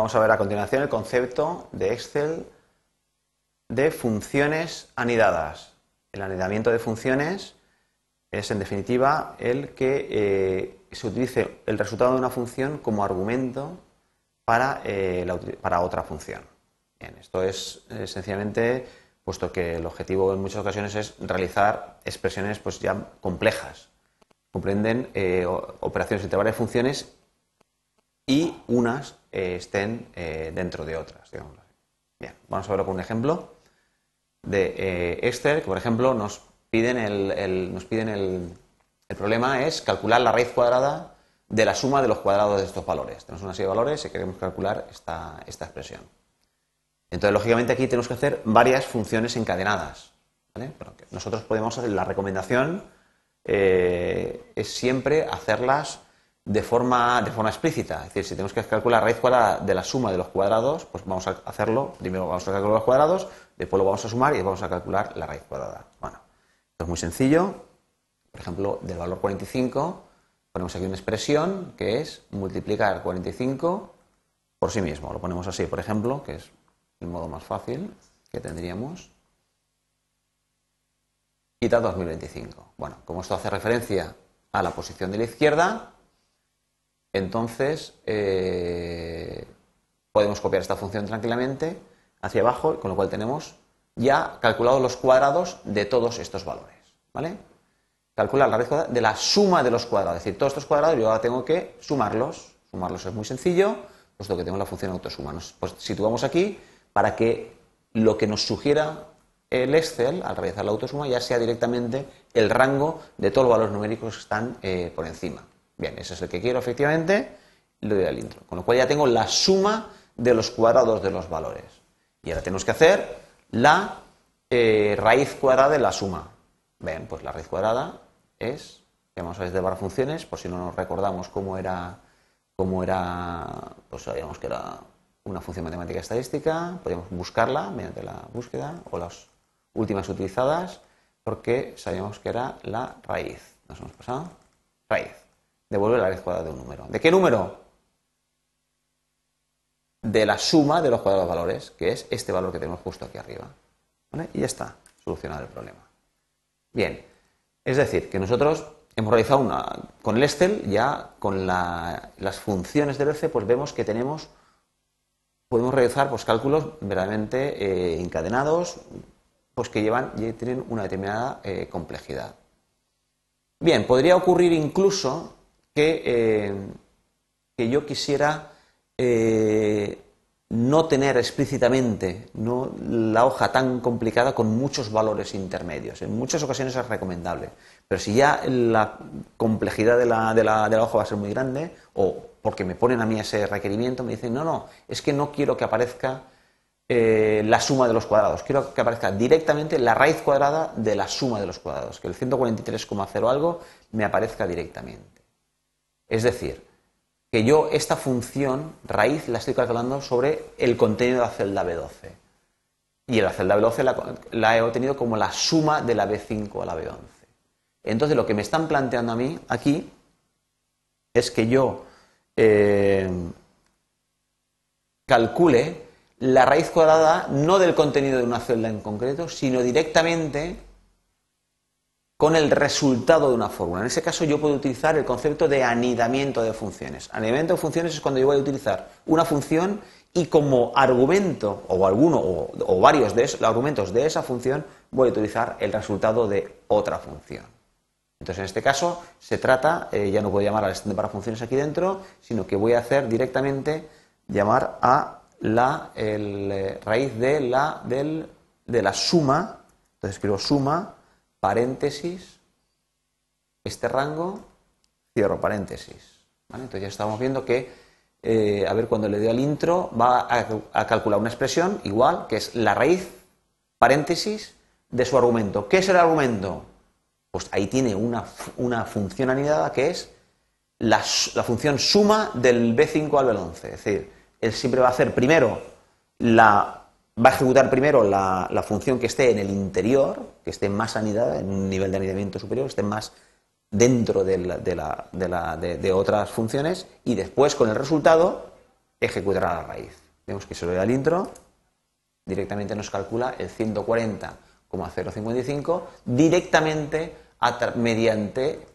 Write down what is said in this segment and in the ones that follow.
vamos a ver a continuación el concepto de Excel de funciones anidadas. El anidamiento de funciones es, en definitiva, el que eh, se utilice el resultado de una función como argumento para, eh, para otra función. Bien, esto es eh, sencillamente, puesto que el objetivo en muchas ocasiones es realizar expresiones pues, ya complejas. Comprenden operaciones entre varias funciones y unas estén dentro de otras. Bien, vamos a verlo con un ejemplo de Excel, que por ejemplo nos piden el, nos piden el, el problema es calcular la raíz cuadrada de la suma de los cuadrados de estos valores. Tenemos una serie de valores y queremos calcular esta, esta expresión. Entonces, lógicamente, aquí tenemos que hacer varias funciones encadenadas. nosotros podemos la recomendación eh, es siempre hacerlas de forma, de forma explícita. Es decir, si tenemos que calcular la raíz cuadrada de la suma de los cuadrados, pues vamos a hacerlo. Primero vamos a calcular los cuadrados, después lo vamos a sumar y vamos a calcular la raíz cuadrada. Bueno, es muy sencillo. Por ejemplo, del valor 45 ponemos aquí una expresión que es multiplicar 45 por sí mismo. Lo ponemos así, por ejemplo, que es el modo más fácil que tendríamos. Quita 2025. Bueno, como esto hace referencia a la posición de la izquierda, entonces eh, podemos copiar esta función tranquilamente hacia abajo, con lo cual tenemos ya calculado los cuadrados de todos estos valores. ¿Vale? Calcular la raíz cuadrada de la suma de los cuadrados. Es decir, todos estos cuadrados yo ahora tengo que sumarlos. Sumarlos es muy sencillo, puesto que tengo la función autosuma. Nos pues situamos aquí para que lo que nos sugiera el Excel al realizar la autosuma ya sea directamente el rango de todos los valores numéricos que están eh, por encima. Bien, ese es el que quiero efectivamente, le doy al intro. Con lo cual ya tengo la suma de los cuadrados de los valores. Y ahora tenemos que hacer la eh, raíz cuadrada de la suma. Bien, pues la raíz cuadrada es, vamos a ver de varias funciones, por si no nos recordamos cómo era, cómo era, pues sabíamos que era una función matemática estadística, podríamos buscarla mediante la búsqueda o las últimas utilizadas, porque sabíamos que era la raíz. ¿Nos hemos pasado? Raíz. Devuelve la raíz cuadrada de un número. ¿De qué número? De la suma de los cuadrados de valores, que es este valor que tenemos justo aquí arriba. Y ya está, solucionado el problema. Bien, es decir, que nosotros hemos realizado una, con el Excel, ya con las funciones del Excel, pues vemos que tenemos, podemos realizar pues, cálculos verdaderamente eh, encadenados, pues que llevan, tienen una determinada eh, complejidad. Bien, podría ocurrir incluso que, eh, que yo quisiera no tener explícitamente ¿no? la hoja tan complicada con muchos valores intermedios. En muchas ocasiones es recomendable, pero si ya la complejidad de la, de la, de la hoja va a ser muy grande, o porque me ponen a mí ese requerimiento, me dicen, no, no, es que no quiero que aparezca eh, la suma de los cuadrados, quiero que aparezca directamente la raíz cuadrada de la suma de los cuadrados, que el 143,0 algo me aparezca directamente. Es decir, que yo esta función raíz la estoy calculando sobre el contenido de la celda B12. Y la celda B12 la, he obtenido como la suma de la B5 a la B11. Entonces lo que me están planteando a mí aquí es que yo eh, calcule la raíz cuadrada no del contenido de una celda en concreto, sino directamente con el resultado de una fórmula. En ese caso yo puedo utilizar el concepto de anidamiento de funciones. Anidamiento de funciones es cuando yo voy a utilizar una función y como argumento o alguno o, varios de esos argumentos de esa función voy a utilizar el resultado de otra función. Entonces en este caso se trata, eh, ya no puedo llamar al extender para funciones aquí dentro, sino que voy a hacer directamente llamar a la eh, raíz de la, de la suma, entonces escribo suma paréntesis, este rango, cierro paréntesis. Entonces ya estamos viendo que, eh, a ver, cuando le doy al intro, va a, calcular una expresión igual, que es la raíz, paréntesis, de su argumento. ¿Qué es el argumento? Pues ahí tiene una, función anidada que es la, la, función suma del B5 al B11. Es decir, él siempre va a hacer primero la va a ejecutar primero la, función que esté en el interior, que esté más anidada, en un nivel de anidamiento superior, que esté más dentro de, otras funciones, y después con el resultado ejecutará la raíz. Vemos que se lo da el intro, directamente nos calcula el 140,055 directamente mediante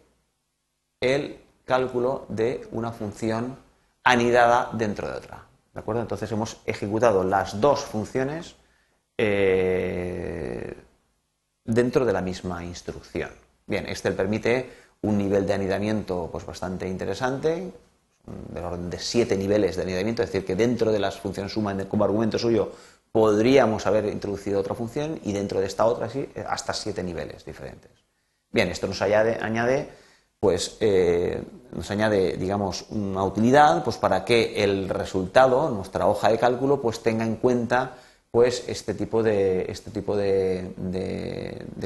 el cálculo de una función anidada dentro de otra. ¿De acuerdo? Entonces hemos ejecutado las dos funciones eh, dentro de la misma instrucción. Bien, Excel permite un nivel de anidamiento pues, bastante interesante, del orden de siete niveles de anidamiento, es decir, que dentro de las funciones suma como argumento suyo podríamos haber introducido otra función y dentro de esta otra sí, hasta siete niveles diferentes. Bien, esto nos añade, pues, eh, nos añade, digamos, una utilidad pues, para que el resultado, nuestra hoja de cálculo, pues tenga en cuenta pues este tipo de, este tipo de,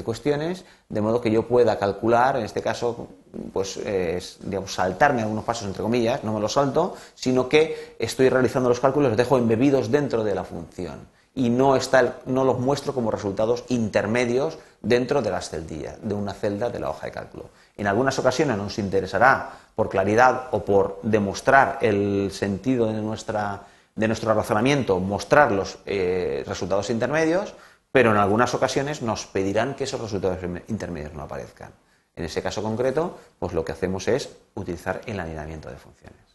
cuestiones, de modo que yo pueda calcular, en este caso, pues digamos, saltarme algunos pasos entre comillas, no me los salto, sino que estoy realizando los cálculos, los dejo embebidos dentro de la función. Y no, está no los muestro como resultados intermedios dentro de las celdillas, de una celda de la hoja de cálculo. En algunas ocasiones nos interesará, por claridad o por demostrar el sentido de nuestra de nuestro razonamiento mostrar los eh, resultados intermedios, pero en algunas ocasiones nos pedirán que esos resultados intermedios no aparezcan. En ese caso concreto, pues lo que hacemos es utilizar el alineamiento de funciones.